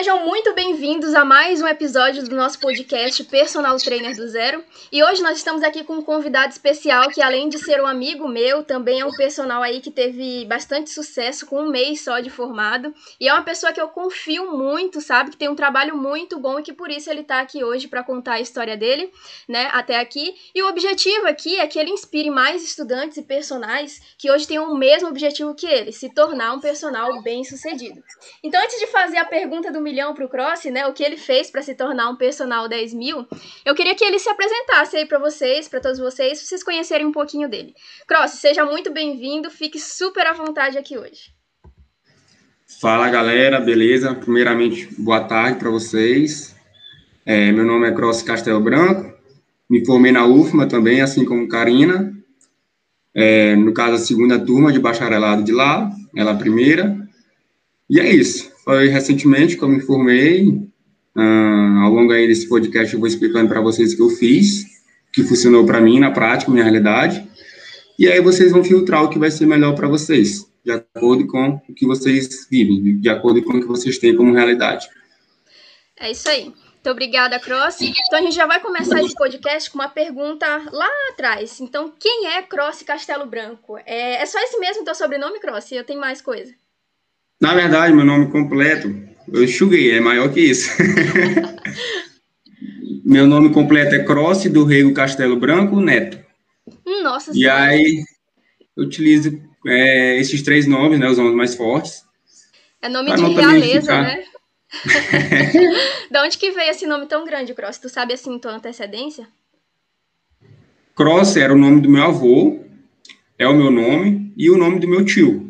Sejam muito bem-vindos a mais um episódio do nosso podcast Personal Trainer do Zero. E hoje nós estamos aqui com um convidado especial que, além de ser um amigo meu, também é um personal aí que teve bastante sucesso com um mês só de formado. E é uma pessoa que eu confio muito, sabe? Que tem um trabalho muito bom e que por isso ele está aqui hoje para contar a história dele, né? Até aqui. E o objetivo aqui é que ele inspire mais estudantes e personagens que hoje têm o mesmo objetivo que ele, se tornar um personal bem sucedido. Então, antes de fazer a pergunta do milhão pro Cross, né? O que ele fez para se tornar um personal 10 mil. Eu queria que ele se apresentasse aí para vocês, para todos vocês, pra vocês conhecerem um pouquinho dele. Cross, seja muito bem-vindo, fique super à vontade aqui hoje. Fala galera, beleza? Primeiramente, boa tarde para vocês. É, meu nome é Cross Castelo Branco, me formei na UFMA também, assim como Karina. É, no caso, a segunda turma de bacharelado de lá, ela a primeira. E é isso. Foi recentemente que eu me formei. Uh, ao longo aí desse podcast eu vou explicando para vocês o que eu fiz, que funcionou para mim na prática, minha realidade. E aí vocês vão filtrar o que vai ser melhor para vocês, de acordo com o que vocês vivem, de acordo com o que vocês têm como realidade. É isso aí. Muito obrigada, Cross. Então a gente já vai começar esse podcast com uma pergunta lá atrás. Então, quem é Cross Castelo Branco? É, é só esse mesmo teu sobrenome, Cross? Eu tenho mais coisa? Na verdade, meu nome completo, eu enxuguei, é maior que isso. meu nome completo é Cross do Rego Castelo Branco Neto. Nossa E aí, eu utilizo é, esses três nomes, né, os nomes mais fortes. É nome de realeza, né? da onde que veio esse nome tão grande, Cross? Tu sabe, assim, tua antecedência? Cross era o nome do meu avô, é o meu nome, e o nome do meu tio.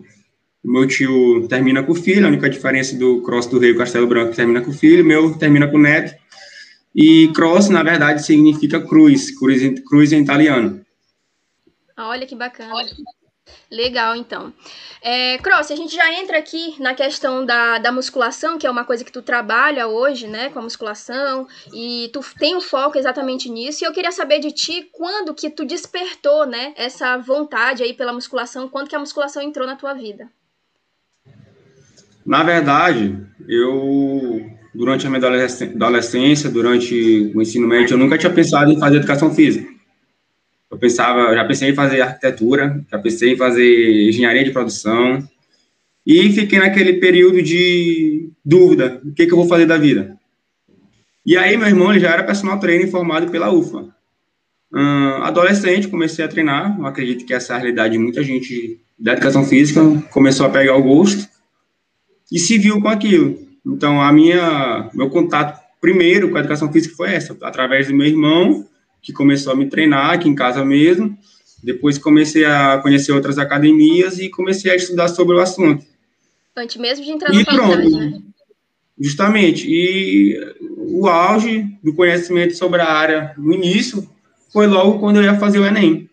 O meu tio termina com filho, a única diferença do Cross do Rei Castelo Branco termina com filho, meu termina com neto. E Cross, na verdade, significa cruz, cruz, cruz em italiano. Olha que bacana. Legal, então. É, Cross, a gente já entra aqui na questão da, da musculação, que é uma coisa que tu trabalha hoje, né, com a musculação, e tu tem um foco exatamente nisso, e eu queria saber de ti quando que tu despertou, né, essa vontade aí pela musculação, quando que a musculação entrou na tua vida? Na verdade, eu, durante a minha adolescência, durante o ensino médio, eu nunca tinha pensado em fazer educação física. Eu pensava, já pensei em fazer arquitetura, já pensei em fazer engenharia de produção, e fiquei naquele período de dúvida, o que, que eu vou fazer da vida? E aí, meu irmão, ele já era personal trainer formado pela UFA. Adolescente, comecei a treinar, eu acredito que essa é a realidade de muita gente da educação física, começou a pegar o gosto, e se viu com aquilo. Então, a minha, meu contato primeiro com a educação física foi essa, através do meu irmão, que começou a me treinar aqui em casa mesmo. Depois comecei a conhecer outras academias e comecei a estudar sobre o assunto. Antes mesmo de entrar na faculdade, né? Justamente. E o auge do conhecimento sobre a área no início foi logo quando eu ia fazer o Enem.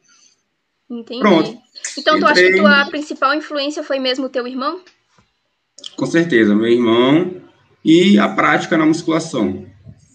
Entendi. Pronto. Então, tu acha que tua principal influência foi mesmo o teu irmão? Com certeza, meu irmão. E a prática na musculação.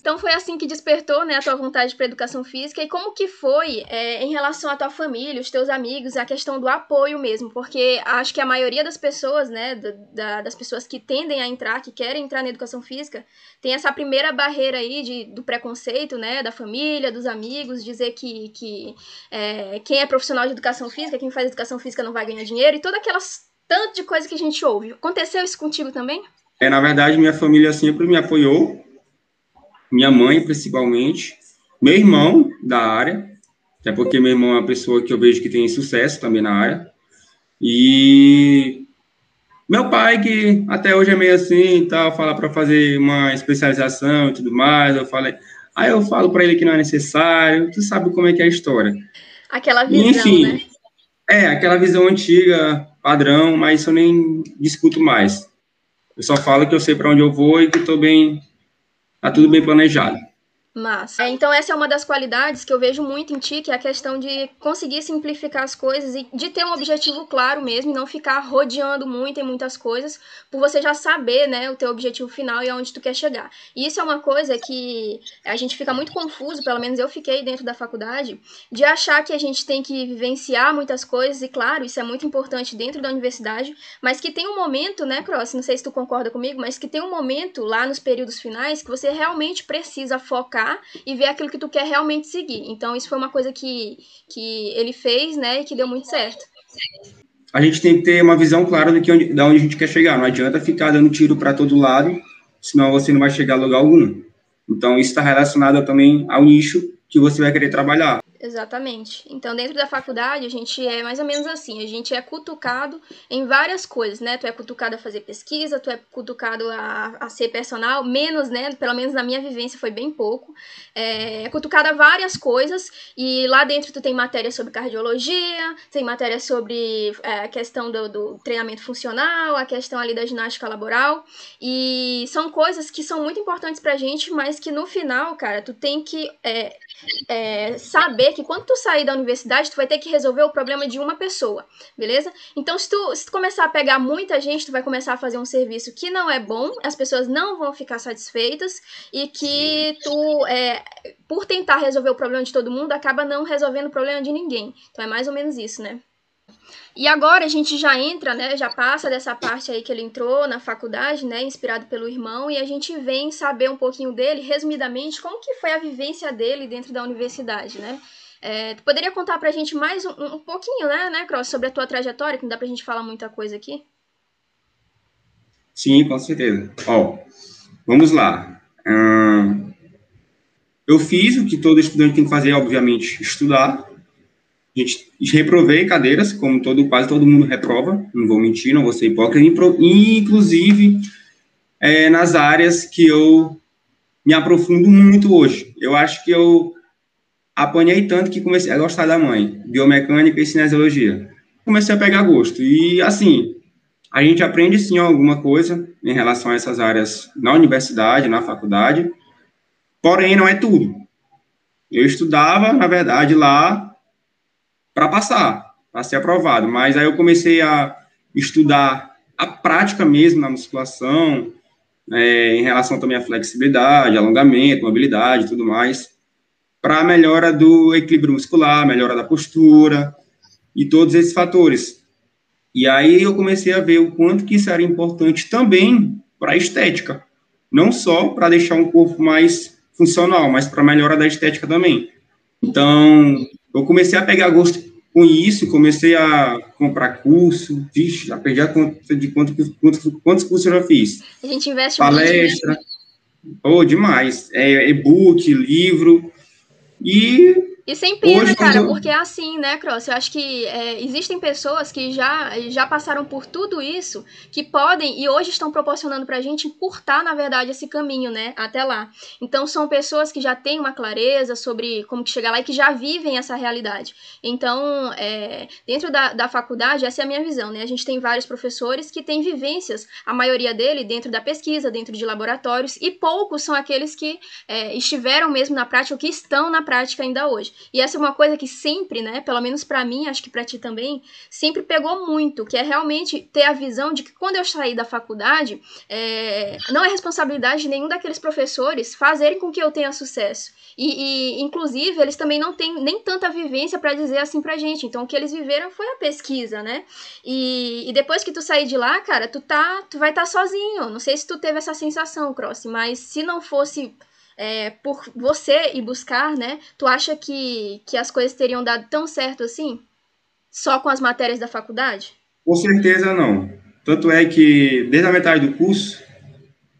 Então foi assim que despertou né, a tua vontade para educação física. E como que foi é, em relação à tua família, os teus amigos, a questão do apoio mesmo, porque acho que a maioria das pessoas, né, da, das pessoas que tendem a entrar, que querem entrar na educação física, tem essa primeira barreira aí de, do preconceito, né, da família, dos amigos, dizer que, que é, quem é profissional de educação física, quem faz educação física não vai ganhar dinheiro e todas aquelas tanto de coisa que a gente ouve. Aconteceu isso contigo também? É, na verdade, minha família sempre me apoiou, minha mãe principalmente, meu irmão da área, até porque meu irmão é uma pessoa que eu vejo que tem sucesso também na área, e meu pai, que até hoje é meio assim e tal, fala para fazer uma especialização e tudo mais, eu falei, aí eu falo para ele que não é necessário, tu sabe como é que é a história. Aquela visão, Enfim, né? É, aquela visão antiga, padrão, mas eu nem discuto mais. Eu só falo que eu sei para onde eu vou e que estou bem, tá tudo bem planejado. Mas, é, então essa é uma das qualidades que eu vejo muito em ti, que é a questão de conseguir simplificar as coisas e de ter um objetivo claro mesmo, e não ficar rodeando muito em muitas coisas, por você já saber, né, o teu objetivo final e aonde tu quer chegar. E isso é uma coisa que a gente fica muito confuso, pelo menos eu fiquei dentro da faculdade, de achar que a gente tem que vivenciar muitas coisas, e claro, isso é muito importante dentro da universidade, mas que tem um momento, né, Cross, não sei se tu concorda comigo, mas que tem um momento lá nos períodos finais que você realmente precisa focar e ver aquilo que tu quer realmente seguir. Então, isso foi uma coisa que, que ele fez, né, e que deu muito certo. A gente tem que ter uma visão clara do que onde, da onde a gente quer chegar. Não adianta ficar dando tiro para todo lado, senão você não vai chegar a lugar algum. Então, isso está relacionado também ao nicho que você vai querer trabalhar. Exatamente. Então, dentro da faculdade, a gente é mais ou menos assim: a gente é cutucado em várias coisas, né? Tu é cutucado a fazer pesquisa, tu é cutucado a, a ser personal, menos, né? Pelo menos na minha vivência foi bem pouco. É, é cutucado a várias coisas, e lá dentro tu tem matéria sobre cardiologia, tem matéria sobre é, a questão do, do treinamento funcional, a questão ali da ginástica laboral, e são coisas que são muito importantes pra gente, mas que no final, cara, tu tem que é, é, saber que quando tu sair da universidade, tu vai ter que resolver o problema de uma pessoa, beleza? Então, se tu, se tu começar a pegar muita gente, tu vai começar a fazer um serviço que não é bom, as pessoas não vão ficar satisfeitas e que tu, é, por tentar resolver o problema de todo mundo, acaba não resolvendo o problema de ninguém. Então, é mais ou menos isso, né? E agora a gente já entra, né, já passa dessa parte aí que ele entrou na faculdade, né, inspirado pelo irmão, e a gente vem saber um pouquinho dele, resumidamente, como que foi a vivência dele dentro da universidade, né? É, tu poderia contar pra gente mais um, um pouquinho, né, né, Cross, sobre a tua trajetória, que não dá pra gente falar muita coisa aqui? Sim, com certeza. Ó, vamos lá. Eu fiz o que todo estudante tem que fazer, obviamente, estudar. A gente reprovei cadeiras, como todo, quase todo mundo reprova, não vou mentir, não vou ser hipócrita, inclusive é, nas áreas que eu me aprofundo muito hoje. Eu acho que eu apanhei tanto que comecei a gostar da mãe, biomecânica e cinesiologia. Comecei a pegar gosto. E, assim, a gente aprende, sim, alguma coisa em relação a essas áreas na universidade, na faculdade, porém, não é tudo. Eu estudava, na verdade, lá para passar, para ser aprovado, mas aí eu comecei a estudar a prática mesmo na musculação, é, em relação também à flexibilidade, alongamento, mobilidade e tudo mais para melhora do equilíbrio muscular, melhora da postura e todos esses fatores. E aí eu comecei a ver o quanto que isso era importante também para a estética, não só para deixar um corpo mais funcional, mas para melhora da estética também. Então, eu comecei a pegar gosto com isso, comecei a comprar curso, vixe, já perdi a conta de quanto, quantos, quantos cursos eu já fiz. A gente investe Palestra, muito, oh, demais. É, e-book, livro, e e sem pena, Hoje, cara, porque é assim, né, Cross? Eu acho que é, existem pessoas que já, já passaram por tudo isso, que podem e hoje estão proporcionando pra gente encurtar, na verdade, esse caminho, né, até lá. Então, são pessoas que já têm uma clareza sobre como que chegar lá e que já vivem essa realidade. Então, é, dentro da, da faculdade, essa é a minha visão, né? A gente tem vários professores que têm vivências, a maioria dele dentro da pesquisa, dentro de laboratórios, e poucos são aqueles que é, estiveram mesmo na prática ou que estão na prática ainda hoje. E essa é uma coisa que sempre, né, pelo menos para mim, acho que para ti também, sempre pegou muito, que é realmente ter a visão de que quando eu sair da faculdade, é, não é responsabilidade de nenhum daqueles professores fazerem com que eu tenha sucesso. E, e inclusive, eles também não têm nem tanta vivência para dizer assim pra gente. Então, o que eles viveram foi a pesquisa, né? E, e depois que tu sair de lá, cara, tu, tá, tu vai estar tá sozinho. Não sei se tu teve essa sensação, Cross, mas se não fosse é, por você e buscar, né? Tu acha que, que as coisas teriam dado tão certo assim? Só com as matérias da faculdade? Com certeza não. Tanto é que, desde a metade do curso,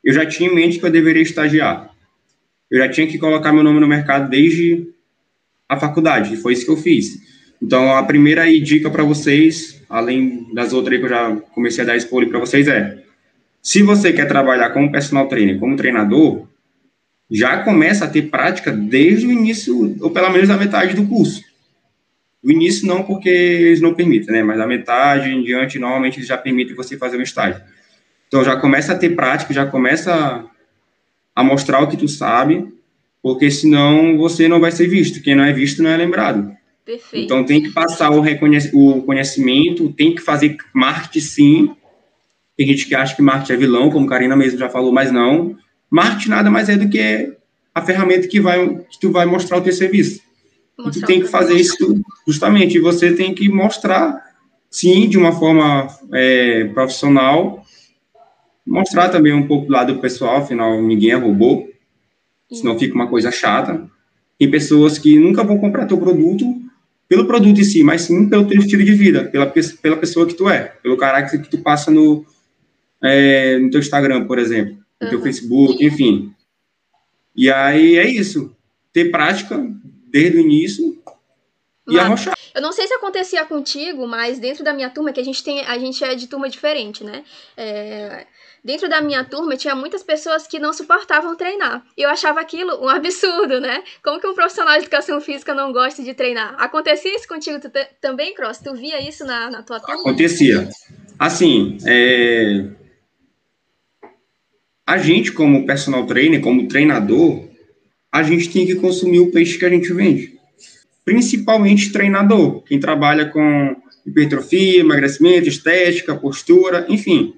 eu já tinha em mente que eu deveria estagiar. Eu já tinha que colocar meu nome no mercado desde a faculdade, e foi isso que eu fiz. Então, a primeira dica para vocês, além das outras que eu já comecei a dar spoiler para vocês, é: se você quer trabalhar como personal trainer, como treinador, já começa a ter prática desde o início, ou pelo menos a metade do curso. O início não, porque eles não permitem, né? Mas a metade em diante, normalmente, eles já permitem você fazer um estágio. Então, já começa a ter prática, já começa a mostrar o que tu sabe, porque senão você não vai ser visto. Quem não é visto não é lembrado. Perfeito. Então tem que passar o, o conhecimento, tem que fazer marketing sim. Tem gente que acha que marketing é vilão, como Karina mesmo já falou, mas não. Marketing nada mais é do que a ferramenta que, vai, que tu vai mostrar o teu serviço. Mostrar e tu tem que fazer isso justamente. E você tem que mostrar, sim, de uma forma é, profissional, mostrar também um pouco do lado pessoal, afinal, ninguém é robô, senão fica uma coisa chata. Tem pessoas que nunca vão comprar teu produto pelo produto em si, mas sim pelo teu estilo de vida, pela, pela pessoa que tu é, pelo caráter que tu passa no, é, no teu Instagram, por exemplo, no uhum. teu Facebook, enfim. E aí é isso. Ter prática desde o início e arrochar. Eu não sei se acontecia contigo, mas dentro da minha turma, que a gente tem, a gente é de turma diferente, né? É, dentro da minha turma tinha muitas pessoas que não suportavam treinar. E eu achava aquilo um absurdo, né? Como que um profissional de educação física não gosta de treinar? Acontecia isso contigo também, Cross? Tu via isso na, na tua turma? Acontecia. Assim, é... a gente como personal trainer, como treinador, a gente tem que consumir o peixe que a gente vende. Principalmente treinador, quem trabalha com hipertrofia, emagrecimento, estética, postura, enfim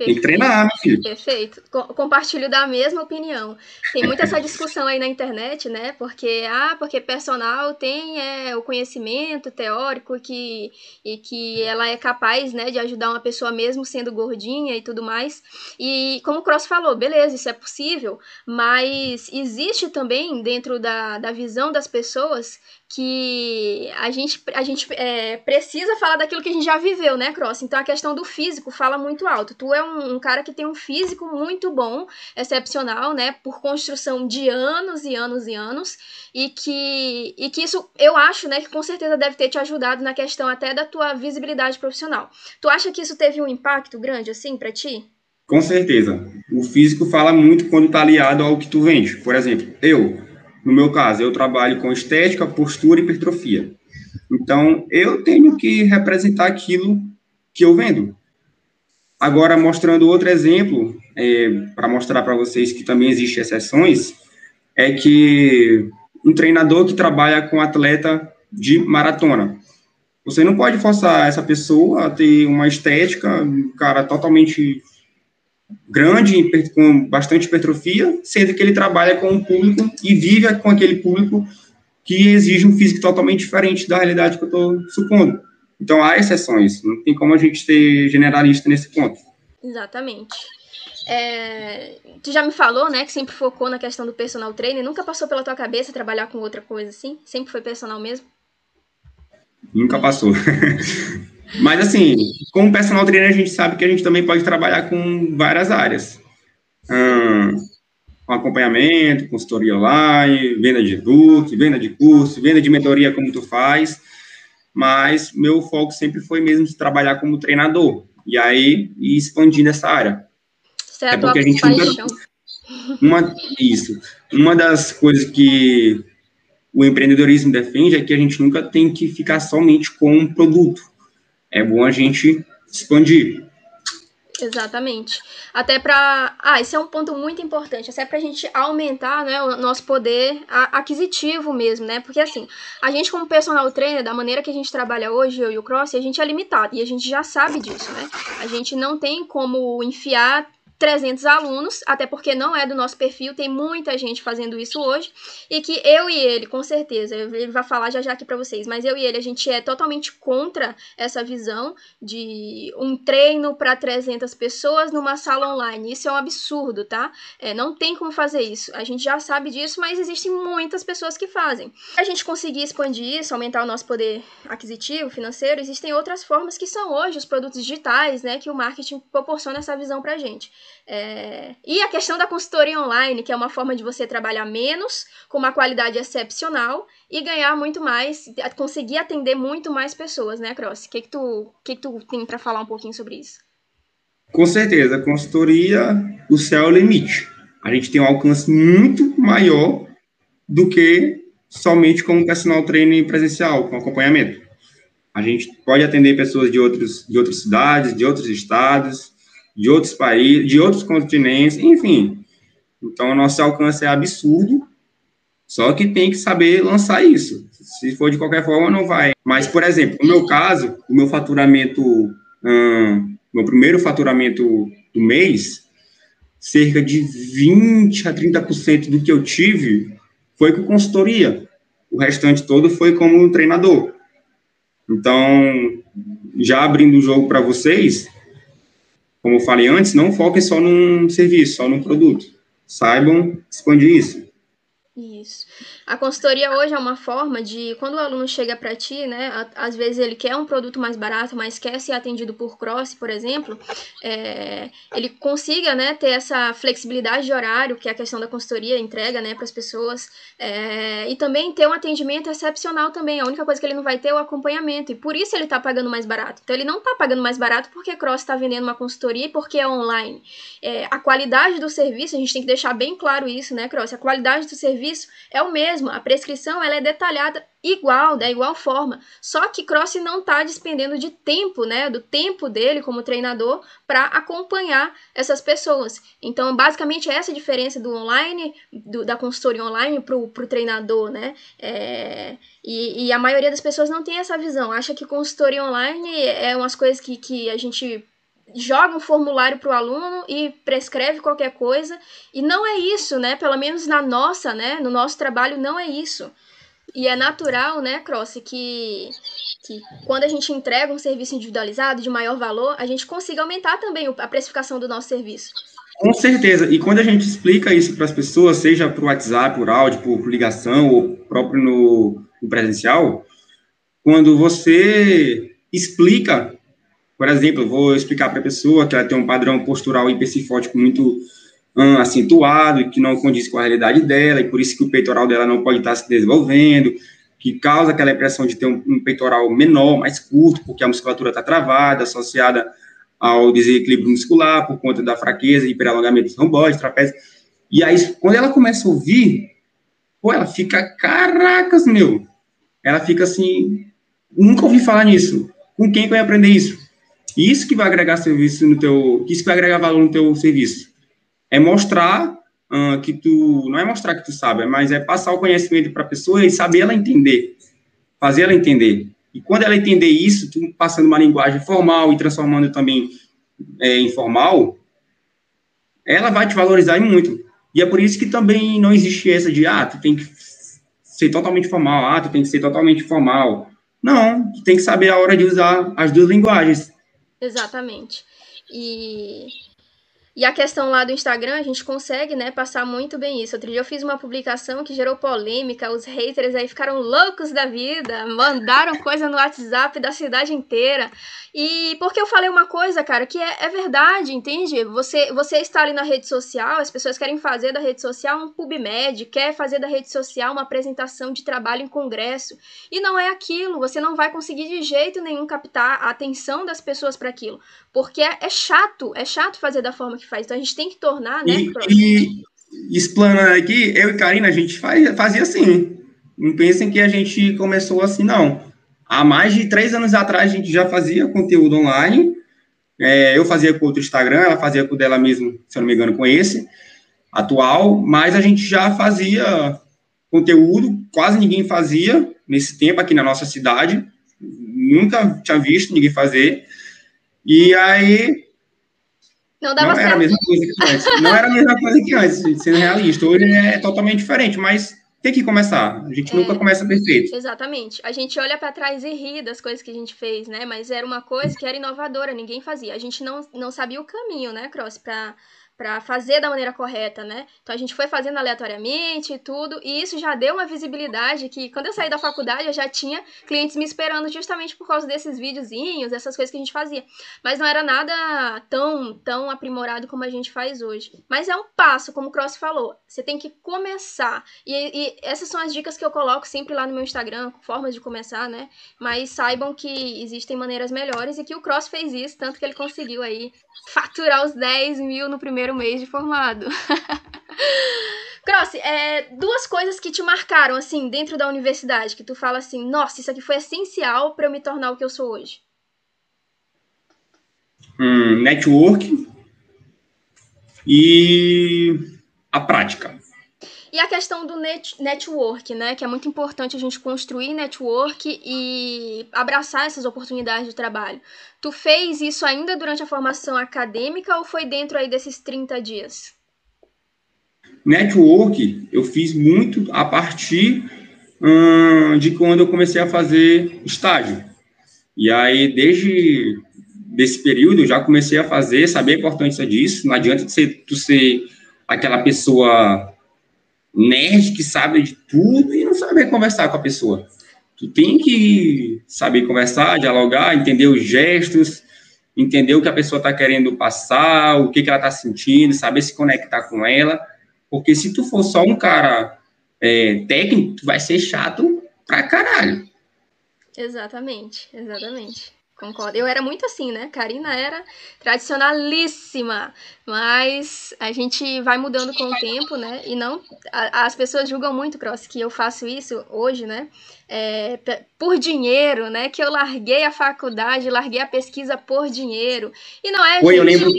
Perfeito. Tem que treinar, meu filho. Perfeito. Compartilho da mesma opinião. Tem muita essa discussão aí na internet, né? Porque, ah, porque personal tem é, o conhecimento teórico que, e que ela é capaz, né, de ajudar uma pessoa mesmo sendo gordinha e tudo mais. E como o Cross falou, beleza, isso é possível, mas existe também dentro da, da visão das pessoas que a gente, a gente é, precisa falar daquilo que a gente já viveu, né, Cross? Então a questão do físico fala muito alto. Tu é um, um, cara que tem um físico muito bom, excepcional, né, por construção de anos e anos e anos, e que, e que isso eu acho, né, que com certeza deve ter te ajudado na questão até da tua visibilidade profissional. Tu acha que isso teve um impacto grande, assim, para ti? Com certeza. O físico fala muito quando tá aliado ao que tu vende. Por exemplo, eu no meu caso, eu trabalho com estética, postura e hipertrofia. Então, eu tenho que representar aquilo que eu vendo. Agora, mostrando outro exemplo, é, para mostrar para vocês que também existem exceções, é que um treinador que trabalha com atleta de maratona. Você não pode forçar essa pessoa a ter uma estética, cara totalmente grande, com bastante hipertrofia, sendo que ele trabalha com um público e vive com aquele público que exige um físico totalmente diferente da realidade que eu estou supondo. Então, há exceções, não tem como a gente ser generalista nesse ponto. Exatamente. É, tu já me falou, né, que sempre focou na questão do personal trainer, nunca passou pela tua cabeça trabalhar com outra coisa assim? Sempre foi personal mesmo? Nunca passou. Mas, assim, como personal trainer, a gente sabe que a gente também pode trabalhar com várias áreas. Hum, com acompanhamento, consultoria online, venda de e-book, venda de curso, venda de mentoria, como tu faz. Mas meu foco sempre foi mesmo de trabalhar como treinador. E aí, ir expandindo essa área. Certo, é porque a gente nunca... Uma, isso. Uma das coisas que o empreendedorismo defende é que a gente nunca tem que ficar somente com um produto é bom a gente expandir. Exatamente. Até para. Ah, esse é um ponto muito importante. Até para a gente aumentar né, o nosso poder aquisitivo mesmo, né? Porque assim, a gente, como personal trainer, da maneira que a gente trabalha hoje, eu e o Cross, a gente é limitado. E a gente já sabe disso, né? A gente não tem como enfiar 300 alunos, até porque não é do nosso perfil, tem muita gente fazendo isso hoje, e que eu e ele, com certeza, ele vai falar já já aqui para vocês, mas eu e ele, a gente é totalmente contra essa visão de um treino para 300 pessoas numa sala online. Isso é um absurdo, tá? É, não tem como fazer isso. A gente já sabe disso, mas existem muitas pessoas que fazem. A gente conseguir expandir isso, aumentar o nosso poder aquisitivo, financeiro, existem outras formas que são hoje os produtos digitais, né, que o marketing proporciona essa visão pra gente. É... E a questão da consultoria online, que é uma forma de você trabalhar menos, com uma qualidade excepcional e ganhar muito mais, conseguir atender muito mais pessoas, né, Cross? O que, que, tu, que, que tu tem para falar um pouquinho sobre isso? Com certeza, a consultoria, o céu é o limite. A gente tem um alcance muito maior do que somente como personal training presencial, com acompanhamento. A gente pode atender pessoas de, outros, de outras cidades, de outros estados, de outros países, de outros continentes, enfim. Então, nosso alcance é absurdo, só que tem que saber lançar isso. Se for de qualquer forma, não vai. Mas, por exemplo, no meu caso, o meu faturamento, hum, meu primeiro faturamento do mês, cerca de 20 a 30% do que eu tive foi com consultoria. O restante todo foi como treinador. Então, já abrindo o jogo para vocês, como eu falei antes, não foquem só num serviço, só num produto. Saibam expandir isso. Isso. A consultoria hoje é uma forma de, quando o aluno chega para ti, né, às vezes ele quer um produto mais barato, mas quer ser atendido por cross, por exemplo, é, ele consiga, né, ter essa flexibilidade de horário que a questão da consultoria entrega, né, para as pessoas, é, e também ter um atendimento excepcional também. A única coisa que ele não vai ter é o acompanhamento, e por isso ele está pagando mais barato. Então ele não está pagando mais barato porque cross está vendendo uma consultoria e porque é online. É, a qualidade do serviço, a gente tem que deixar bem claro isso, né, cross? A qualidade do serviço é o mesmo mesmo, a prescrição ela é detalhada igual, da igual forma. Só que Cross não está despendendo de tempo, né, do tempo dele como treinador para acompanhar essas pessoas. Então, basicamente, é essa a diferença do online, do, da consultoria online para o treinador, né? É, e, e, a maioria das pessoas não tem essa visão, acha que consultoria online é umas coisas que, que a gente joga um formulário para o aluno e prescreve qualquer coisa. E não é isso, né? Pelo menos na nossa, né? No nosso trabalho não é isso. E é natural, né, Cross, que, que quando a gente entrega um serviço individualizado de maior valor, a gente consiga aumentar também a precificação do nosso serviço. Com certeza. E quando a gente explica isso para as pessoas, seja por WhatsApp, por áudio, por ligação, ou próprio no, no presencial, quando você explica por exemplo, vou explicar para a pessoa que ela tem um padrão postural hipercifótico muito hum, acentuado que não condiz com a realidade dela, e por isso que o peitoral dela não pode estar se desenvolvendo, que causa aquela impressão de ter um, um peitoral menor, mais curto, porque a musculatura está travada, associada ao desequilíbrio muscular, por conta da fraqueza hiperalongamento do romboide, trapézio. E aí, quando ela começa a ouvir, pô, ela fica, caracas, meu. Ela fica assim, nunca ouvi falar nisso. Com quem que eu ia aprender isso? Isso que vai agregar serviço no teu, isso que vai agregar valor no teu serviço. É mostrar uh, que tu, não é mostrar que tu sabe, mas é passar o conhecimento para a pessoa e saber ela entender, fazer ela entender. E quando ela entender isso, tu passando uma linguagem formal e transformando também é, informal, ela vai te valorizar muito. E é por isso que também não existe essa de, ah, tu tem que ser totalmente formal, ah, tu tem que ser totalmente formal. Não, tu tem que saber a hora de usar as duas linguagens. Exatamente. E, e a questão lá do Instagram, a gente consegue, né, passar muito bem isso. Outro dia eu fiz uma publicação que gerou polêmica, os haters aí ficaram loucos da vida, mandaram coisa no WhatsApp da cidade inteira. E porque eu falei uma coisa, cara, que é, é, verdade, entende? Você, você está ali na rede social, as pessoas querem fazer da rede social um PubMed, quer fazer da rede social uma apresentação de trabalho em congresso. E não é aquilo, você não vai conseguir de jeito nenhum captar a atenção das pessoas para aquilo. Porque é, é, chato, é chato fazer da forma que faz. Então a gente tem que tornar, né? E, e explanando aqui, eu e Karina, a gente faz, fazia assim. Não pensem que a gente começou assim, não Há mais de três anos atrás, a gente já fazia conteúdo online. É, eu fazia com outro Instagram, ela fazia com dela mesmo, se eu não me engano, com esse atual, mas a gente já fazia conteúdo, quase ninguém fazia nesse tempo aqui na nossa cidade, nunca tinha visto ninguém fazer. E aí. Não dava não certo. Era a mesma coisa que antes. Não era a mesma coisa que antes, sendo realista. Hoje é totalmente diferente, mas tem que começar. A gente é, nunca começa perfeito. Exatamente. A gente olha para trás e ri das coisas que a gente fez, né? Mas era uma coisa que era inovadora, ninguém fazia. A gente não, não sabia o caminho, né, Cross, para para fazer da maneira correta, né? Então a gente foi fazendo aleatoriamente e tudo, e isso já deu uma visibilidade que quando eu saí da faculdade eu já tinha clientes me esperando justamente por causa desses videozinhos, essas coisas que a gente fazia. Mas não era nada tão tão aprimorado como a gente faz hoje. Mas é um passo, como o Cross falou. Você tem que começar. E, e essas são as dicas que eu coloco sempre lá no meu Instagram, formas de começar, né? Mas saibam que existem maneiras melhores e que o Cross fez isso, tanto que ele conseguiu aí faturar os 10 mil no primeiro mês de formado. Cross, é, duas coisas que te marcaram, assim, dentro da universidade, que tu fala assim, nossa, isso aqui foi essencial para eu me tornar o que eu sou hoje. Hum, network e a prática. E a questão do net, network, né? Que é muito importante a gente construir network e abraçar essas oportunidades de trabalho. Tu fez isso ainda durante a formação acadêmica ou foi dentro aí desses 30 dias? Network eu fiz muito a partir hum, de quando eu comecei a fazer estágio. E aí, desde desse período, eu já comecei a fazer, saber a importância disso. Não adianta tu ser, tu ser aquela pessoa nerd que sabe de tudo e não saber conversar com a pessoa. Tu tem que saber conversar, dialogar, entender os gestos, entender o que a pessoa está querendo passar, o que, que ela está sentindo, saber se conectar com ela. Porque se tu for só um cara é, técnico, tu vai ser chato pra caralho. Exatamente, exatamente. Concordo. Eu era muito assim, né? Karina era tradicionalíssima, mas a gente vai mudando com o tempo, né? E não. A, as pessoas julgam muito, Cross, que eu faço isso hoje, né? É, por dinheiro, né? Que eu larguei a faculdade, larguei a pesquisa por dinheiro. E não é. Oi, gente... eu lembro.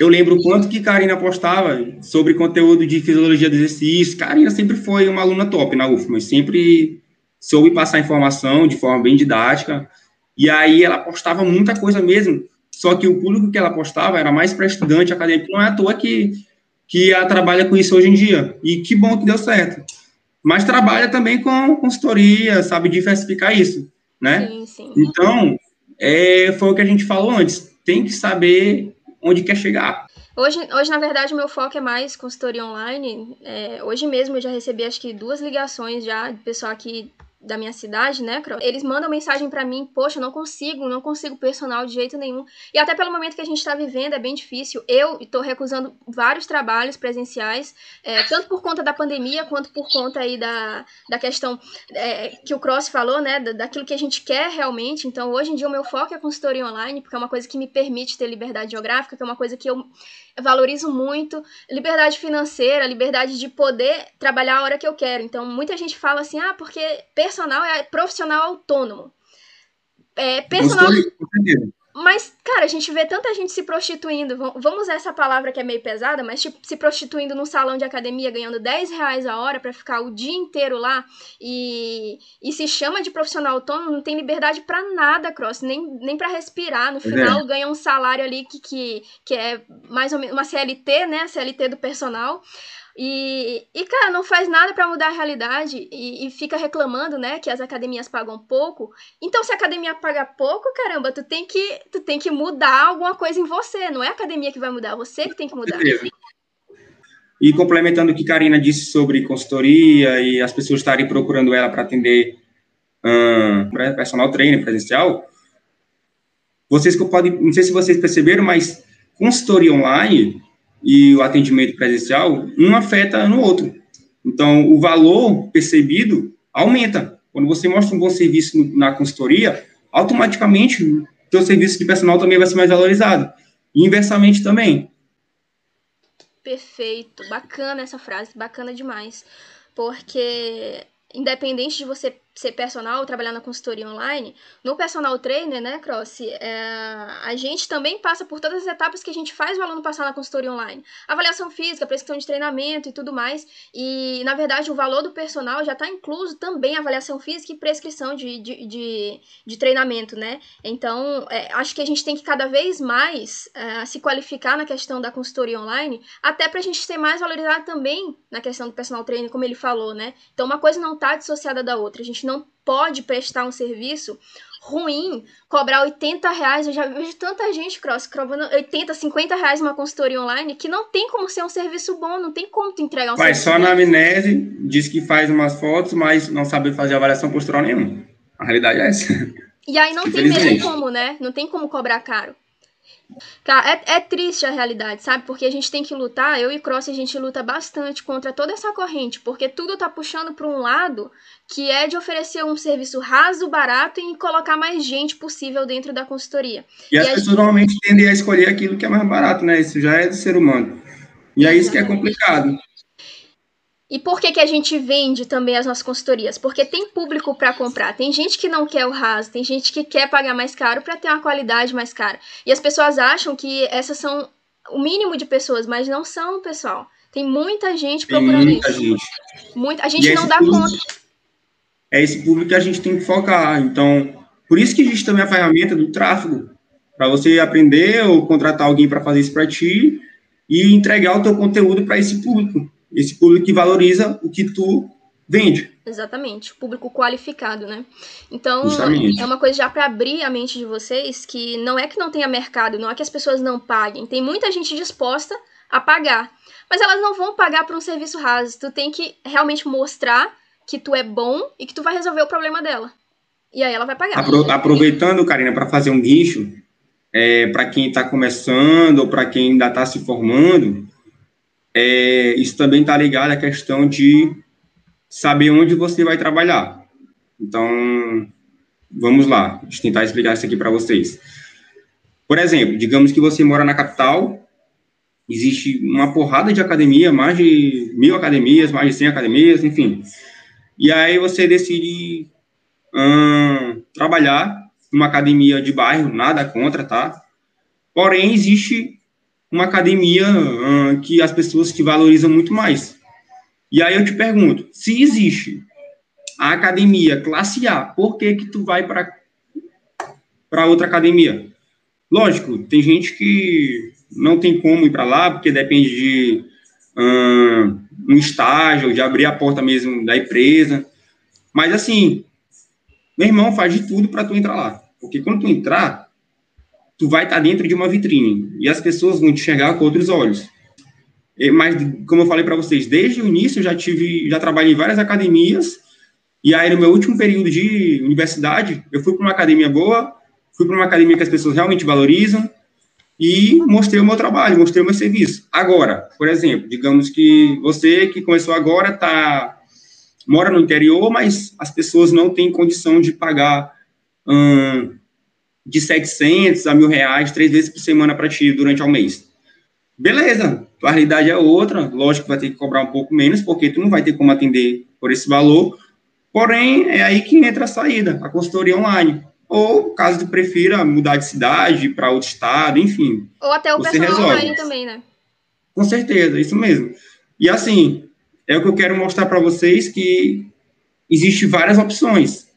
Eu lembro o quanto que Karina postava sobre conteúdo de fisiologia do exercício. Karina sempre foi uma aluna top na UFMA, sempre soube passar informação de forma bem didática. E aí ela postava muita coisa mesmo, só que o público que ela postava era mais para estudante acadêmico. Não é à toa que, que ela trabalha com isso hoje em dia. E que bom que deu certo. Mas trabalha também com consultoria, sabe diversificar isso, né? Sim, sim. Então, é, foi o que a gente falou antes. Tem que saber onde quer chegar. Hoje, hoje, na verdade, o meu foco é mais consultoria online. É, hoje mesmo eu já recebi acho que duas ligações já de pessoal que da minha cidade, né, Eles mandam mensagem para mim, poxa, não consigo, não consigo personal de jeito nenhum. E até pelo momento que a gente está vivendo é bem difícil. Eu estou recusando vários trabalhos presenciais, é, tanto por conta da pandemia quanto por conta aí da, da questão é, que o Cross falou, né, daquilo que a gente quer realmente. Então, hoje em dia o meu foco é a consultoria online, porque é uma coisa que me permite ter liberdade geográfica, que é uma coisa que eu valorizo muito liberdade financeira, liberdade de poder trabalhar a hora que eu quero. Então, muita gente fala assim, ah, porque personal é profissional autônomo. É, personal. Mas, cara, a gente vê tanta gente se prostituindo. Vamos usar essa palavra que é meio pesada, mas tipo, se prostituindo num salão de academia ganhando 10 reais a hora para ficar o dia inteiro lá e, e se chama de profissional autônomo, não tem liberdade para nada, Cross, nem, nem para respirar. No é. final, é. ganha um salário ali que, que, que é mais ou menos uma CLT, né? A CLT do personal. E, e, cara, não faz nada para mudar a realidade e, e, fica reclamando, né, que as academias pagam pouco. Então, se a academia paga pouco, caramba, tu tem que, tu tem que mudar alguma coisa em você. Não é a academia que vai mudar, é você que tem que mudar. E complementando o que Karina disse sobre consultoria e as pessoas estarem procurando ela para atender um, personal trainer presencial, vocês podem, não sei se vocês perceberam, mas consultoria online e o atendimento presencial, um afeta no outro. Então, o valor percebido aumenta. Quando você mostra um bom serviço na consultoria, automaticamente seu serviço de personal também vai ser mais valorizado. E inversamente também. Perfeito. Bacana essa frase, bacana demais. Porque independente de você ser personal, trabalhar na consultoria online, no personal trainer, né, Cross, é, a gente também passa por todas as etapas que a gente faz o aluno passar na consultoria online. Avaliação física, prescrição de treinamento e tudo mais. E, na verdade, o valor do personal já está incluso também avaliação física e prescrição de, de, de, de treinamento, né? Então, é, acho que a gente tem que cada vez mais é, se qualificar na questão da consultoria online, até para a gente ser mais valorizado também na questão do personal trainer, como ele falou, né? Então, uma coisa não está dissociada da outra. A gente não pode prestar um serviço ruim, cobrar 80 reais. Eu já vejo tanta gente, Cross, cobrando 80, 50 reais uma consultoria online que não tem como ser um serviço bom, não tem como tu entregar um faz serviço. Faz só na amnese, diz que faz umas fotos, mas não sabe fazer avaliação postural nenhuma. A realidade é essa. E aí não tem mesmo como, né? Não tem como cobrar caro. Cara, é, é, triste a realidade, sabe? Porque a gente tem que lutar, eu e Cross, a gente luta bastante contra toda essa corrente, porque tudo tá puxando para um lado que é de oferecer um serviço raso, barato e colocar mais gente possível dentro da consultoria. E, e as pessoas gente... normalmente tendem a escolher aquilo que é mais barato, né? Isso já é do ser humano. E é isso que é complicado. E por que, que a gente vende também as nossas consultorias? Porque tem público para comprar. Tem gente que não quer o raso, tem gente que quer pagar mais caro para ter uma qualidade mais cara. E as pessoas acham que essas são o mínimo de pessoas, mas não são, pessoal. Tem muita gente procurando tem muita isso. Gente. Muita, a gente não dá público, conta. É esse público que a gente tem que focar. Então, por isso que existe também a ferramenta do tráfego, para você aprender ou contratar alguém para fazer isso para ti e entregar o teu conteúdo para esse público, esse público que valoriza o que tu vende. Exatamente, público qualificado, né? Então, Justamente. é uma coisa já para abrir a mente de vocês que não é que não tenha mercado, não é que as pessoas não paguem. Tem muita gente disposta a pagar, mas elas não vão pagar por um serviço raso. Tu tem que realmente mostrar que tu é bom e que tu vai resolver o problema dela. E aí ela vai pagar. Apro aproveitando, Karina, para fazer um guincho, é, para quem está começando ou para quem ainda está se formando, é, isso também está ligado à questão de saber onde você vai trabalhar. Então, vamos lá, deixa eu tentar explicar isso aqui para vocês. Por exemplo, digamos que você mora na capital, existe uma porrada de academia, mais de mil academias, mais de cem academias, enfim. E aí você decide hum, trabalhar numa academia de bairro, nada contra, tá? Porém, existe uma academia hum, que as pessoas te valorizam muito mais. E aí eu te pergunto, se existe a academia classe A, por que que tu vai para para outra academia? Lógico, tem gente que não tem como ir para lá, porque depende de um, um estágio, de abrir a porta mesmo da empresa. Mas assim, meu irmão faz de tudo para tu entrar lá. Porque quando tu entrar, tu vai estar tá dentro de uma vitrine e as pessoas vão te enxergar com outros olhos. Mas, como eu falei para vocês, desde o início já tive, já trabalhei em várias academias, e aí no meu último período de universidade, eu fui para uma academia boa, fui para uma academia que as pessoas realmente valorizam, e mostrei o meu trabalho, mostrei o meu serviço. Agora, por exemplo, digamos que você que começou agora tá mora no interior, mas as pessoas não têm condição de pagar hum, de 700 a mil reais três vezes por semana para ti durante o mês. Beleza, tua realidade é outra, lógico que vai ter que cobrar um pouco menos, porque tu não vai ter como atender por esse valor, porém, é aí que entra a saída, a consultoria online. Ou, caso tu prefira mudar de cidade para outro estado, enfim. Ou até o personal resolve. online também, né? Com certeza, isso mesmo. E assim, é o que eu quero mostrar para vocês que existe várias opções.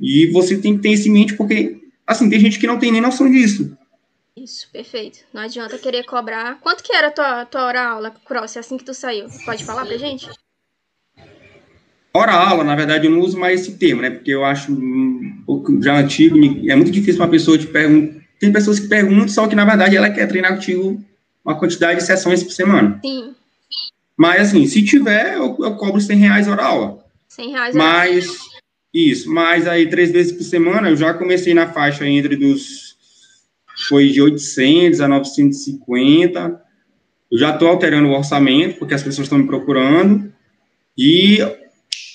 E você tem que ter isso em mente, porque, assim, tem gente que não tem nem noção disso. Isso, perfeito. Não adianta querer cobrar. Quanto que era a tua, tua hora aula, Cross, assim que tu saiu? Pode falar pra gente? Hora aula, na verdade, eu não uso mais esse termo, né? Porque eu acho um pouco já antigo, é muito difícil uma pessoa te perguntar. Tem pessoas que perguntam, só que na verdade ela quer treinar contigo uma quantidade de sessões por semana. Sim. Mas assim, se tiver, eu, eu cobro 100 reais hora aula. 100 reais hora Mas, isso, mas aí três vezes por semana eu já comecei na faixa entre dos foi de 800 a 950. Eu já estou alterando o orçamento, porque as pessoas estão me procurando. E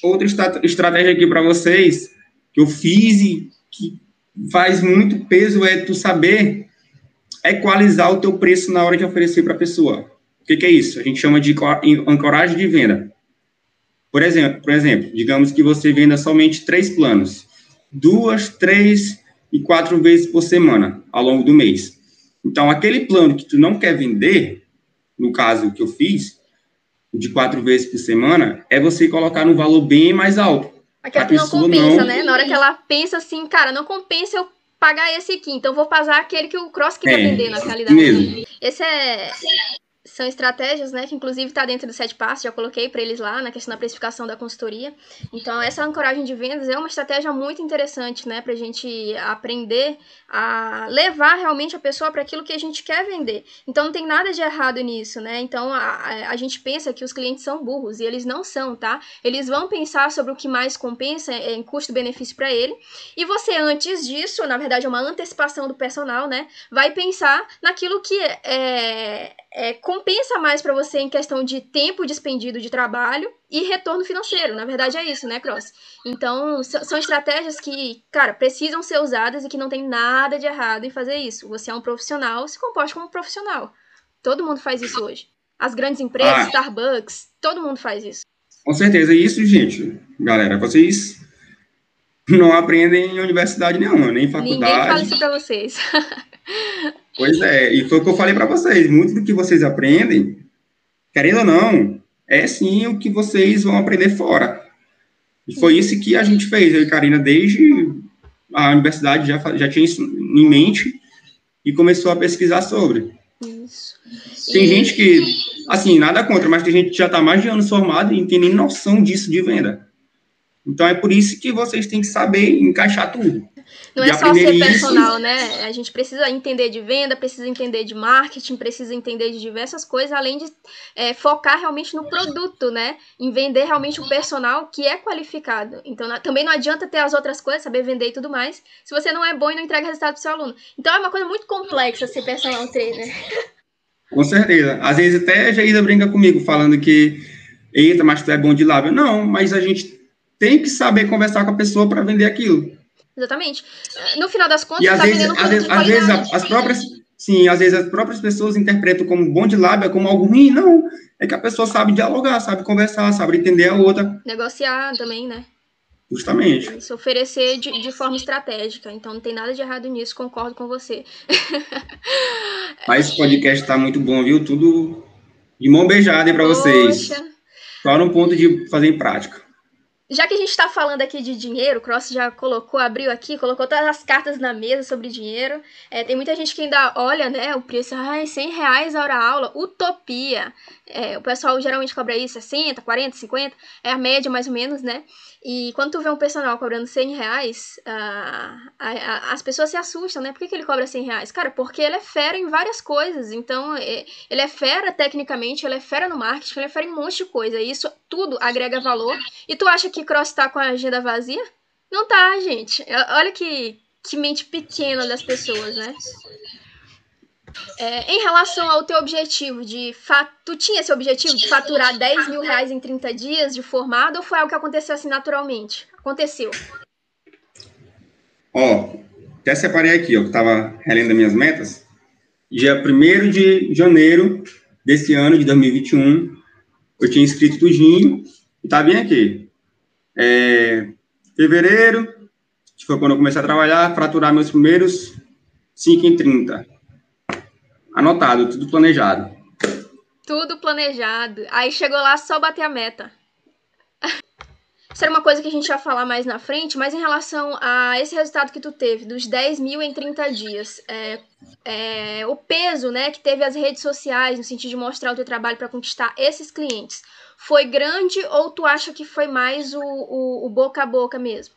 outra estratégia aqui para vocês, que eu fiz e que faz muito peso, é tu saber equalizar o teu preço na hora de oferecer para a pessoa. O que, que, é isso? A gente chama de ancoragem de venda. Por exemplo, por exemplo, digamos que você venda somente três planos. Duas, três e quatro vezes por semana ao longo do mês. Então, aquele plano que tu não quer vender, no caso que eu fiz, de quatro vezes por semana, é você colocar no valor bem mais alto. Aquela que não compensa, não... né? Na hora que ela pensa assim, cara, não compensa eu pagar esse aqui, então vou pagar aquele que o Cross queria é, vender na realidade. Mesmo. Esse é são estratégias, né, que inclusive está dentro do sete passos, já coloquei para eles lá na questão da precificação da consultoria. Então, essa ancoragem de vendas é uma estratégia muito interessante, né, para a gente aprender a levar realmente a pessoa para aquilo que a gente quer vender. Então, não tem nada de errado nisso, né? Então, a, a, gente pensa que os clientes são burros e eles não são, tá? Eles vão pensar sobre o que mais compensa é, em custo-benefício para ele. E você, antes disso, na verdade, é uma antecipação do personal, né, vai pensar naquilo que é, é compensa mais para você em questão de tempo despendido de trabalho e retorno financeiro. Na verdade é isso, né, Cross? Então, são estratégias que, cara, precisam ser usadas e que não tem nada de errado em fazer isso. Você é um profissional, se comporte como um profissional. Todo mundo faz isso hoje. As grandes empresas, ah. Starbucks, todo mundo faz isso. Com certeza. Isso, gente, galera, vocês não aprendem em universidade nenhuma, nem em faculdade. Ninguém fala isso pra vocês. Pois é, e foi o que eu falei para vocês. Muito do que vocês aprendem, querendo ou não, é sim o que vocês vão aprender fora. E foi isso que a gente fez, eu e Karina, desde a universidade já, já tinha isso em mente e começou a pesquisar sobre. Isso. Tem e... gente que, assim, nada contra, mas tem gente que já está mais de anos formado e não tem nem noção disso de venda. Então é por isso que vocês têm que saber encaixar tudo. Não é só ser personal, isso. né? A gente precisa entender de venda, precisa entender de marketing, precisa entender de diversas coisas, além de é, focar realmente no produto, né? Em vender realmente o personal que é qualificado. Então também não adianta ter as outras coisas, saber vender e tudo mais, se você não é bom e não entrega resultado pro seu aluno. Então é uma coisa muito complexa ser personal trainer. Com certeza. Às vezes até a Jaída brinca comigo, falando que, eita, mas tu é bom de lábio. Não, mas a gente tem que saber conversar com a pessoa para vender aquilo. Exatamente. No final das contas, e às tá vezes, às vezes, às vezes as próprias, sim, às vezes as próprias pessoas interpretam como bom de lábia como algo ruim. Não, é que a pessoa sabe dialogar, sabe conversar, sabe entender a outra. Negociar também, né? Justamente. Se oferecer de, de forma estratégica. Então não tem nada de errado nisso, concordo com você. Mas esse podcast está muito bom, viu? Tudo de mão beijada aí para vocês. Só no ponto de fazer em prática. Já que a gente está falando aqui de dinheiro, o Cross já colocou, abriu aqui, colocou todas as cartas na mesa sobre dinheiro. É, tem muita gente que ainda olha, né, o preço, ai, 100 reais a hora aula, utopia. É, o pessoal geralmente cobra aí 60, 40, 50, é a média mais ou menos, né? E quando tu vê um personal cobrando 100 reais, uh, a, a, as pessoas se assustam, né? Por que, que, ele cobra 100 reais? Cara, porque ele é fera em várias coisas. Então, é, ele é fera tecnicamente, ele é fera no marketing, ele é fera em um monte de coisa. E isso tudo agrega valor. E tu acha que Cross tá com a agenda vazia? Não tá, gente. Olha que, que mente pequena das pessoas, né? É, em relação ao teu objetivo de tu tinha esse objetivo de faturar 10 mil reais em 30 dias de formado ou foi algo que aconteceu assim naturalmente? Aconteceu. Ó, até separei aqui, ó, que tava relendo as minhas metas. Dia 1 de janeiro desse ano, de 2021, eu tinha escrito tudinho e tá bem aqui. É, fevereiro, que foi quando eu comecei a trabalhar, faturar meus primeiros 5 em 30 Anotado, tudo planejado. Tudo planejado. Aí chegou lá só bater a meta. Isso era uma coisa que a gente ia falar mais na frente, mas em relação a esse resultado que tu teve, dos 10 mil em 30 dias, é, é, o peso né, que teve as redes sociais no sentido de mostrar o teu trabalho para conquistar esses clientes, foi grande ou tu acha que foi mais o, o, o boca a boca mesmo?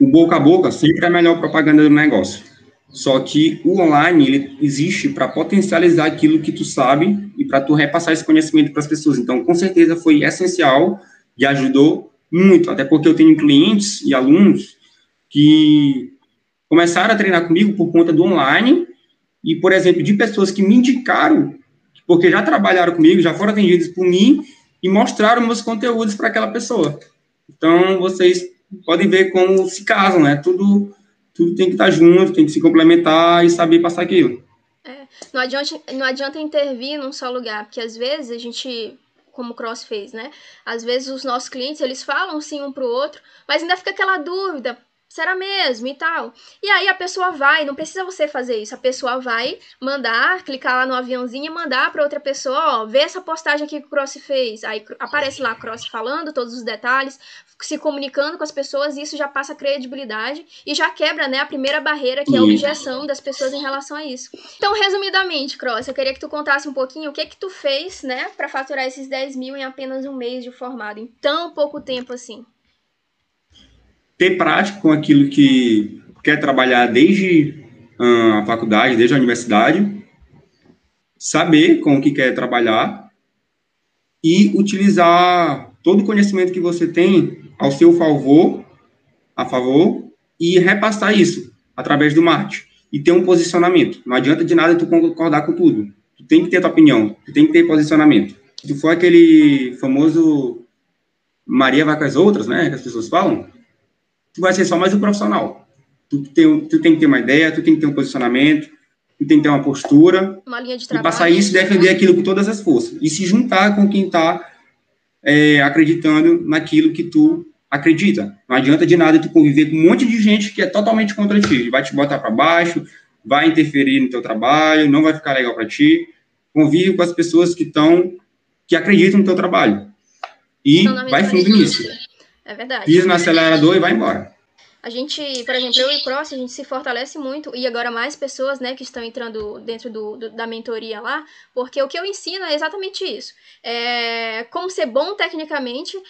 O boca a boca sempre é a melhor propaganda do negócio. Só que o online ele existe para potencializar aquilo que tu sabe e para tu repassar esse conhecimento para as pessoas. Então, com certeza foi essencial e ajudou muito, até porque eu tenho clientes e alunos que começaram a treinar comigo por conta do online e, por exemplo, de pessoas que me indicaram, porque já trabalharam comigo, já foram atendidos por mim e mostraram meus conteúdos para aquela pessoa. Então, vocês podem ver como se casam, né? Tudo tudo tem que estar junto, tem que se complementar e saber passar aquilo. É, não, adianta, não adianta intervir num só lugar, porque às vezes a gente, como o Cross fez, né? Às vezes os nossos clientes, eles falam sim um pro outro, mas ainda fica aquela dúvida, será mesmo e tal. E aí a pessoa vai, não precisa você fazer isso, a pessoa vai mandar, clicar lá no aviãozinho e mandar para outra pessoa, ó, vê essa postagem aqui que o Cross fez. Aí aparece lá Cross falando todos os detalhes, se comunicando com as pessoas, e isso já passa credibilidade e já quebra, né, a primeira barreira que é a objeção das pessoas em relação a isso. Então, resumidamente, Cross, eu queria que tu contasse um pouquinho o que que tu fez, né, para faturar esses 10 mil em apenas um mês de formado, em tão pouco tempo assim ter prática com aquilo que quer trabalhar desde uh, a faculdade, desde a universidade, saber com o que quer trabalhar e utilizar todo o conhecimento que você tem ao seu favor, a favor, e repassar isso através do marketing e ter um posicionamento. Não adianta de nada tu concordar com tudo. Tu tem que ter tua opinião, tu tem que ter posicionamento. Se tu for aquele famoso Maria vai com as outras, né, que as pessoas falam, tu vai ser só mais um profissional. Tu tem, tu tem que ter uma ideia, tu tem que ter um posicionamento, tu tem que ter uma postura. Uma linha de trabalho. E passar isso e defender aquilo com todas as forças. E se juntar com quem está é, acreditando naquilo que tu acredita. Não adianta de nada tu conviver com um monte de gente que é totalmente contra ti. Vai te botar para baixo, vai interferir no teu trabalho, não vai ficar legal para ti. Convive com as pessoas que estão, que acreditam no teu trabalho. E vai fundo nisso. É verdade. Pisa no acelerador e vai embora a gente, por exemplo, eu e o Cross, a gente se fortalece muito, e agora mais pessoas, né, que estão entrando dentro do, do, da mentoria lá, porque o que eu ensino é exatamente isso. É como ser bom tecnicamente,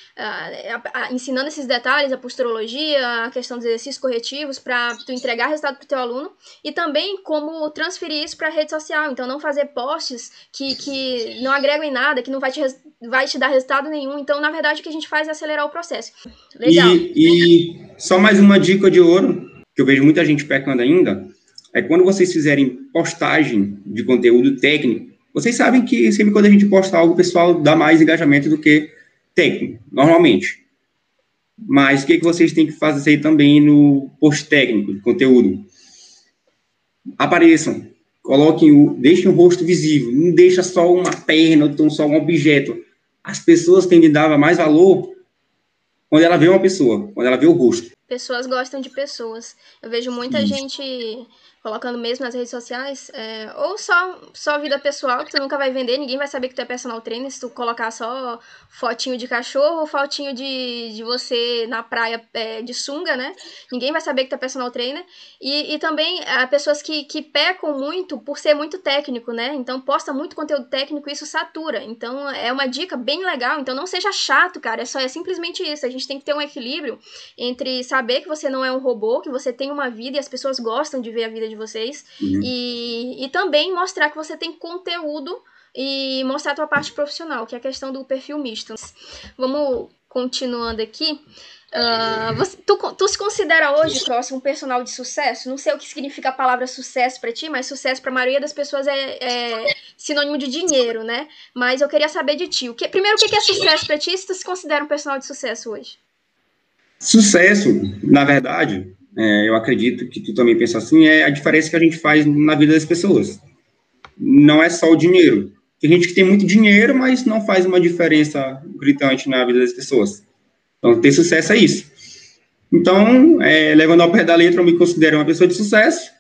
ensinando esses detalhes, a posturologia, a questão dos exercícios corretivos, para tu entregar resultado para o teu aluno, e também como transferir isso para a rede social. Então, não fazer posts que, que não agregam em nada, que não vai te, vai te dar resultado nenhum. Então, na verdade, o que a gente faz é acelerar o processo. Legal. E, e só mais uma dica de ouro, que eu vejo muita gente pecando ainda, é quando vocês fizerem postagem de conteúdo técnico, vocês sabem que sempre quando a gente posta algo, o pessoal dá mais engajamento do que técnico, normalmente. Mas o que, que vocês têm que fazer também no post técnico de conteúdo? Apareçam, coloquem o, deixem o rosto visível, não deixa só uma perna, ou só um objeto. As pessoas têm de dar mais valor quando ela vê uma pessoa, quando ela vê o rosto. Pessoas gostam de pessoas. Eu vejo muita Isso. gente colocando mesmo nas redes sociais, é, ou só, só vida pessoal, que tu nunca vai vender, ninguém vai saber que tu é personal trainer se tu colocar só fotinho de cachorro ou fotinho de, de você na praia é, de sunga, né? Ninguém vai saber que tu é personal trainer. E, e também há pessoas que, que pecam muito por ser muito técnico, né? Então posta muito conteúdo técnico e isso satura. Então é uma dica bem legal. Então não seja chato, cara. É só é simplesmente isso. A gente tem que ter um equilíbrio entre saber que você não é um robô, que você tem uma vida e as pessoas gostam de ver a vida de vocês. Uhum. E, e também mostrar que você tem conteúdo e mostrar a tua parte profissional, que é a questão do perfil misto. Vamos continuando aqui. Uh, você, tu, tu se considera hoje, Cross, um personal de sucesso? Não sei o que significa a palavra sucesso para ti, mas sucesso para a maioria das pessoas é, é, sinônimo de dinheiro, né? Mas eu queria saber de ti. O que, primeiro, o que é sucesso para ti se tu se considera um personal de sucesso hoje? Sucesso, na verdade, é, eu acredito que tu também pensa assim, é a diferença que a gente faz na vida das pessoas. Não é só o dinheiro. Tem gente que tem muito dinheiro, mas não faz uma diferença gritante na vida das pessoas. Então, ter sucesso é isso. Então, é, levando ao pé da letra, eu me considero uma pessoa de sucesso,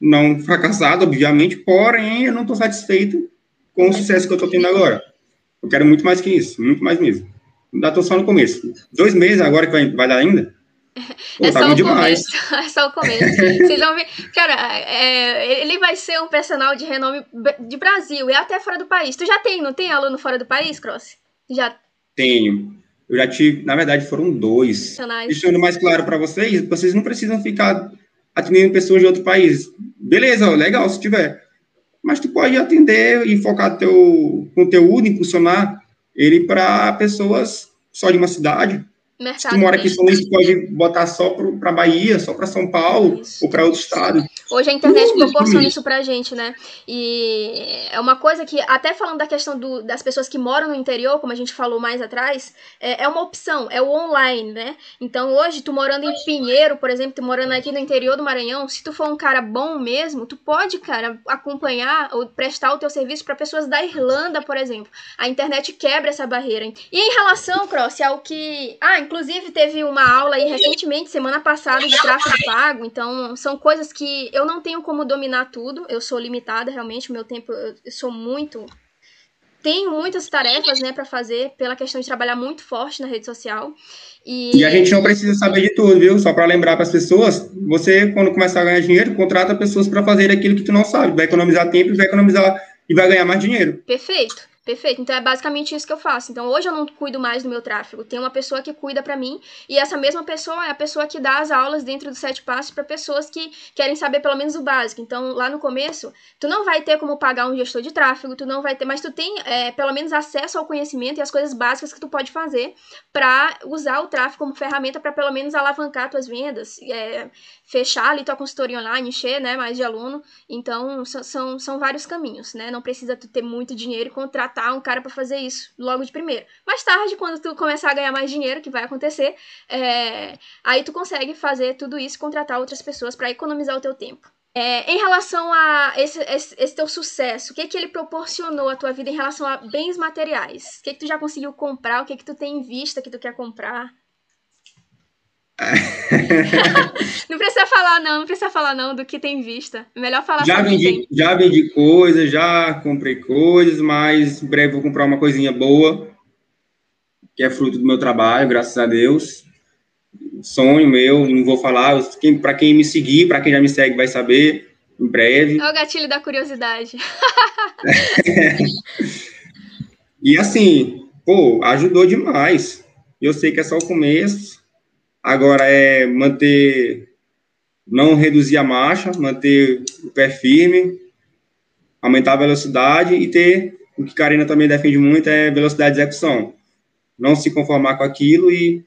não fracassado, obviamente, porém, eu não estou satisfeito com o sucesso que eu estou tendo agora. Eu quero muito mais que isso, muito mais mesmo. Ainda estou só no começo. Dois meses agora que vai, vai dar ainda, Pô, é, tá só demais. é só o começo. Vocês vão ver. Cara, é, ele vai ser um personal de renome de Brasil e até fora do país. Tu já tem, não tem aluno fora do país, Cross? Já. Tenho. Eu já tive, na verdade, foram dois. Deixando mais claro para vocês, vocês não precisam ficar atendendo pessoas de outro país. Beleza, legal, se tiver. Mas tu pode atender e focar teu conteúdo, impulsionar ele para pessoas só de uma cidade, Mercado Se tu mora aqui em São Luís, pode botar só para Bahia, só para São Paulo isso. ou para outro estado. Hoje a internet uh, proporciona isso para gente, né? E é uma coisa que, até falando da questão do, das pessoas que moram no interior, como a gente falou mais atrás, é, é, uma opção, é o online, né? Então hoje, tu morando em Pinheiro, por exemplo, tu morando aqui no interior do Maranhão, se tu for um cara bom mesmo, tu pode, cara, acompanhar ou prestar o teu serviço para pessoas da Irlanda, por exemplo. A internet quebra essa barreira. E em relação, Cross, ao que. Ah, Inclusive, teve uma aula aí recentemente, semana passada, de tráfego pago. Então, são coisas que eu não tenho como dominar tudo. Eu sou limitada, realmente. O meu tempo, eu sou muito. Tenho muitas tarefas, né, para fazer, pela questão de trabalhar muito forte na rede social. E... e a gente não precisa saber de tudo, viu? Só para lembrar para as pessoas, você, quando começar a ganhar dinheiro, contrata pessoas para fazer aquilo que tu não sabe. Vai economizar tempo e vai economizar e vai ganhar mais dinheiro. Perfeito. Perfeito. Então é basicamente isso que eu faço. Então hoje eu não cuido mais do meu tráfego. Tem uma pessoa que cuida para mim e essa mesma pessoa é a pessoa que dá as aulas dentro dos sete passos para pessoas que querem saber pelo menos o básico. Então lá no começo, tu não vai ter como pagar um gestor de tráfego, tu não vai ter, mas tu tem é, pelo menos acesso ao conhecimento e as coisas básicas que tu pode fazer para usar o tráfego como ferramenta para pelo menos alavancar tuas vendas, é, fechar ali tua consultoria online, encher, né, mais de aluno. Então são, são vários caminhos, né? Não precisa tu ter muito dinheiro e contratar contratar um cara para fazer isso logo de primeiro. Mais tarde, quando tu começar a ganhar mais dinheiro, que vai acontecer, é, aí tu consegue fazer tudo isso, contratar outras pessoas para economizar o teu tempo. É, em relação a esse, esse, esse, teu sucesso, o que que ele proporcionou à tua vida em relação a bens materiais? O que que tu já conseguiu comprar? O que que tu tem em vista que tu quer comprar? não precisa falar não, não precisa falar não do que tem vista. Melhor falar já vendi, Já vendi coisas, já comprei coisas, mas em breve vou comprar uma coisinha boa, que é fruto do meu trabalho, graças a Deus. Sonho meu, não vou falar, para quem me seguir, para quem já me segue vai saber em breve. É o gatilho da curiosidade. e assim, pô, ajudou demais. Eu sei que é só o começo, Agora é manter, não reduzir a marcha, manter o pé firme, aumentar a velocidade e ter, o que Karina também defende muito, é velocidade de execução. Não se conformar com aquilo e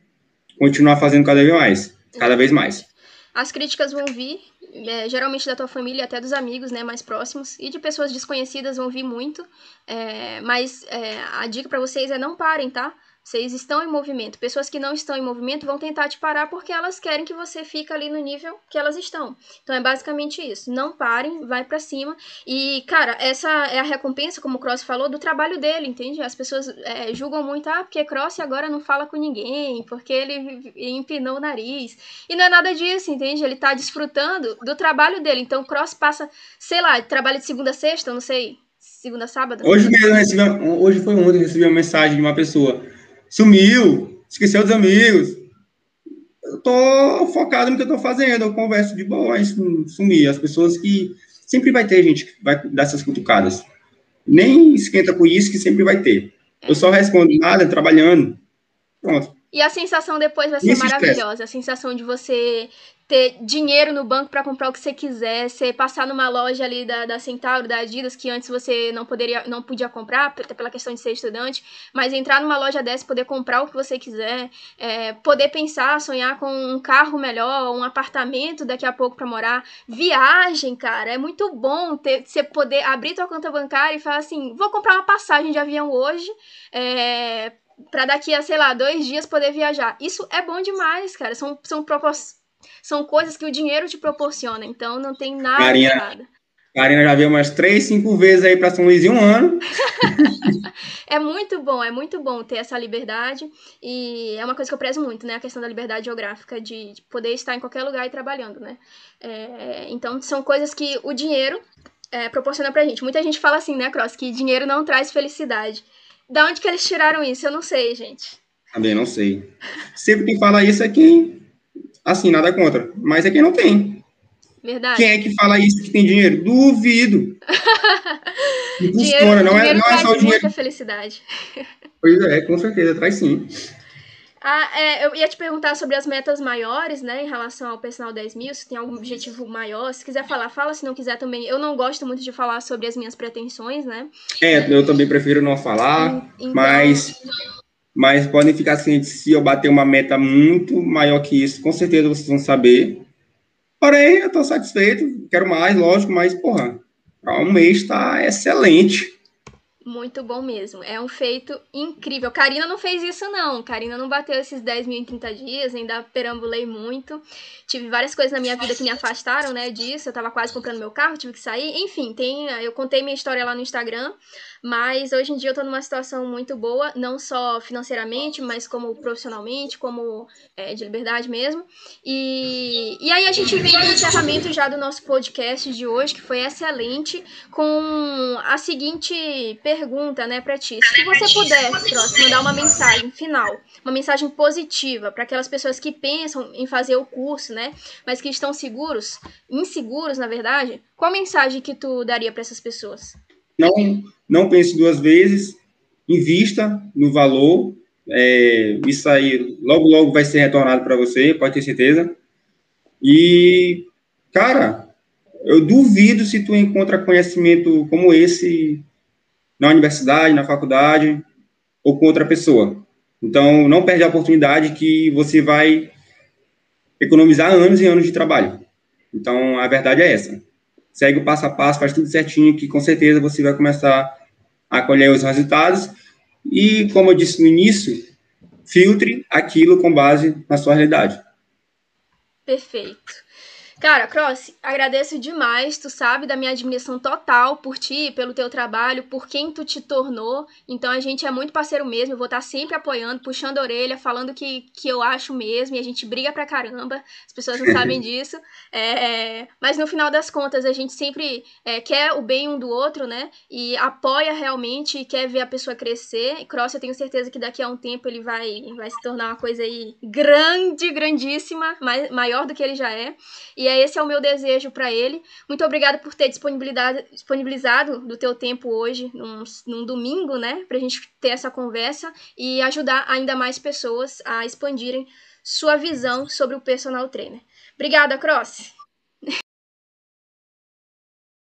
continuar fazendo cada vez mais, cada vez mais. As críticas vão vir, é, geralmente da tua família, até dos amigos, né, mais próximos, e de pessoas desconhecidas vão vir muito, é, mas é, a dica para vocês é não parem, tá? Vocês estão em movimento. Pessoas que não estão em movimento vão tentar te parar porque elas querem que você fique ali no nível que elas estão. Então é basicamente isso. Não parem, vai para cima. E, cara, essa é a recompensa, como o Cross falou, do trabalho dele, entende? As pessoas é, julgam muito, ah, porque Cross agora não fala com ninguém, porque ele empinou o nariz. E não é nada disso, entende? Ele tá desfrutando do trabalho dele. Então o Cross passa, sei lá, trabalha de segunda a sexta, não sei, segunda a sábado. Hoje mesmo recebi, hoje foi ontem, recebi uma mensagem de uma pessoa sumiu, esqueceu dos amigos. Eu tô focado no que eu tô fazendo, eu converso de boa, sumir. As pessoas que sempre vai ter gente que vai dar essas cutucadas. Nem esquenta com isso que sempre vai ter. Eu só respondo nada trabalhando. Pronto. E a sensação depois vai ser isso maravilhosa. A sensação de você ter dinheiro no banco para comprar o que você quiser, você passar numa loja ali da, da Centauro, da Adidas, que antes você não poderia, não podia comprar, até pela questão de ser estudante, mas entrar numa loja dessa, poder comprar o que você quiser, é, poder pensar, sonhar com um carro melhor, um apartamento daqui a pouco para morar, viagem, cara, é muito bom ter, você poder abrir tua conta bancária e falar assim, vou comprar uma passagem de avião hoje, é, para daqui a, sei lá, dois dias poder viajar. Isso é bom demais, cara. São, são propostas são coisas que o dinheiro te proporciona, então não tem nada Karina, errado. Karina já veio umas três, cinco vezes aí para São Luís em um ano. é muito bom, é muito bom ter essa liberdade e é uma coisa que eu prezo muito, né? A questão da liberdade geográfica, de, de poder estar em qualquer lugar e trabalhando, né? É, então são coisas que o dinheiro é, proporciona pra gente. Muita gente fala assim, né, Cross, que dinheiro não traz felicidade. Da onde que eles tiraram isso? Eu não sei, gente. Também não sei. Sempre quem fala isso é quem Assim, nada contra. Mas é quem não tem. Verdade. Quem é que fala isso que tem dinheiro? Duvido. funciona, não é, não é só o dinheiro. Muita felicidade. Pois é, com certeza, traz sim. Ah, é, eu ia te perguntar sobre as metas maiores, né, em relação ao personal 10 mil, se tem algum objetivo maior. Se quiser falar, fala. Se não quiser também. Eu não gosto muito de falar sobre as minhas pretensões, né? É, eu também prefiro não falar, então, mas mas podem ficar cientes, se eu bater uma meta muito maior que isso, com certeza vocês vão saber. Porém, eu estou satisfeito, quero mais, lógico, mas, porra, um mês está excelente. Muito bom mesmo. É um feito incrível. Karina não fez isso, não. Karina não bateu esses 10 mil em 30 dias, ainda perambulei muito. Tive várias coisas na minha vida que me afastaram, né, disso. Eu tava quase comprando meu carro, tive que sair. Enfim, tem, eu contei minha história lá no Instagram. Mas hoje em dia eu tô numa situação muito boa, não só financeiramente, mas como profissionalmente, como é, de liberdade mesmo. E, e aí a gente vem no encerramento já do nosso podcast de hoje, que foi excelente, com a seguinte pergunta, né, pra ti. Se você pudesse, próximo, mandar uma mensagem final, uma mensagem positiva para aquelas pessoas que pensam em fazer o curso, né, mas que estão seguros, inseguros, na verdade, qual mensagem que tu daria para essas pessoas? Não, não pense duas vezes, invista no valor, é, isso aí logo, logo vai ser retornado para você, pode ter certeza. E, cara, eu duvido se tu encontra conhecimento como esse na universidade, na faculdade ou com outra pessoa. Então, não perde a oportunidade que você vai economizar anos e anos de trabalho. Então, a verdade é essa segue o passo a passo, faz tudo certinho, que com certeza você vai começar a colher os resultados. E, como eu disse no início, filtre aquilo com base na sua realidade. Perfeito. Cara, Cross, agradeço demais. Tu sabe da minha admiração total por ti, pelo teu trabalho, por quem tu te tornou. Então a gente é muito parceiro mesmo. Eu vou estar sempre apoiando, puxando a orelha, falando que, que eu acho mesmo. E a gente briga pra caramba. As pessoas não sabem disso. É, mas no final das contas, a gente sempre é, quer o bem um do outro, né? E apoia realmente e quer ver a pessoa crescer. E Cross, eu tenho certeza que daqui a um tempo ele vai, vai se tornar uma coisa aí grande, grandíssima, mais, maior do que ele já é. E é esse é o meu desejo para ele. Muito obrigado por ter disponibilizado do teu tempo hoje, num, num domingo, né? Pra gente ter essa conversa e ajudar ainda mais pessoas a expandirem sua visão sobre o personal trainer. Obrigada, Cross!